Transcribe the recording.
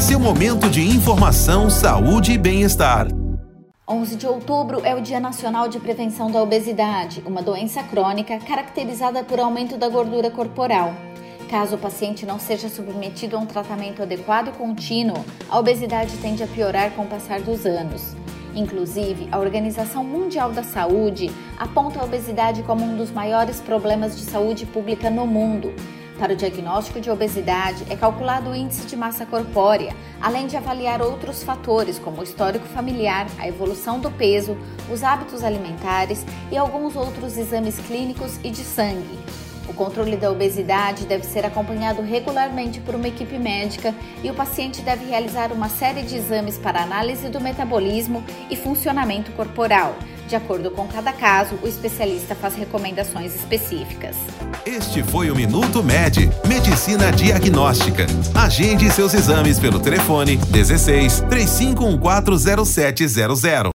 Seu momento de informação, saúde e bem-estar. 11 de outubro é o Dia Nacional de Prevenção da Obesidade, uma doença crônica caracterizada por aumento da gordura corporal. Caso o paciente não seja submetido a um tratamento adequado e contínuo, a obesidade tende a piorar com o passar dos anos. Inclusive, a Organização Mundial da Saúde aponta a obesidade como um dos maiores problemas de saúde pública no mundo. Para o diagnóstico de obesidade, é calculado o índice de massa corpórea, além de avaliar outros fatores como o histórico familiar, a evolução do peso, os hábitos alimentares e alguns outros exames clínicos e de sangue. O controle da obesidade deve ser acompanhado regularmente por uma equipe médica e o paciente deve realizar uma série de exames para análise do metabolismo e funcionamento corporal. De acordo com cada caso, o especialista faz recomendações específicas. Este foi o Minuto Med, Medicina Diagnóstica. Agende seus exames pelo telefone 16 35140700.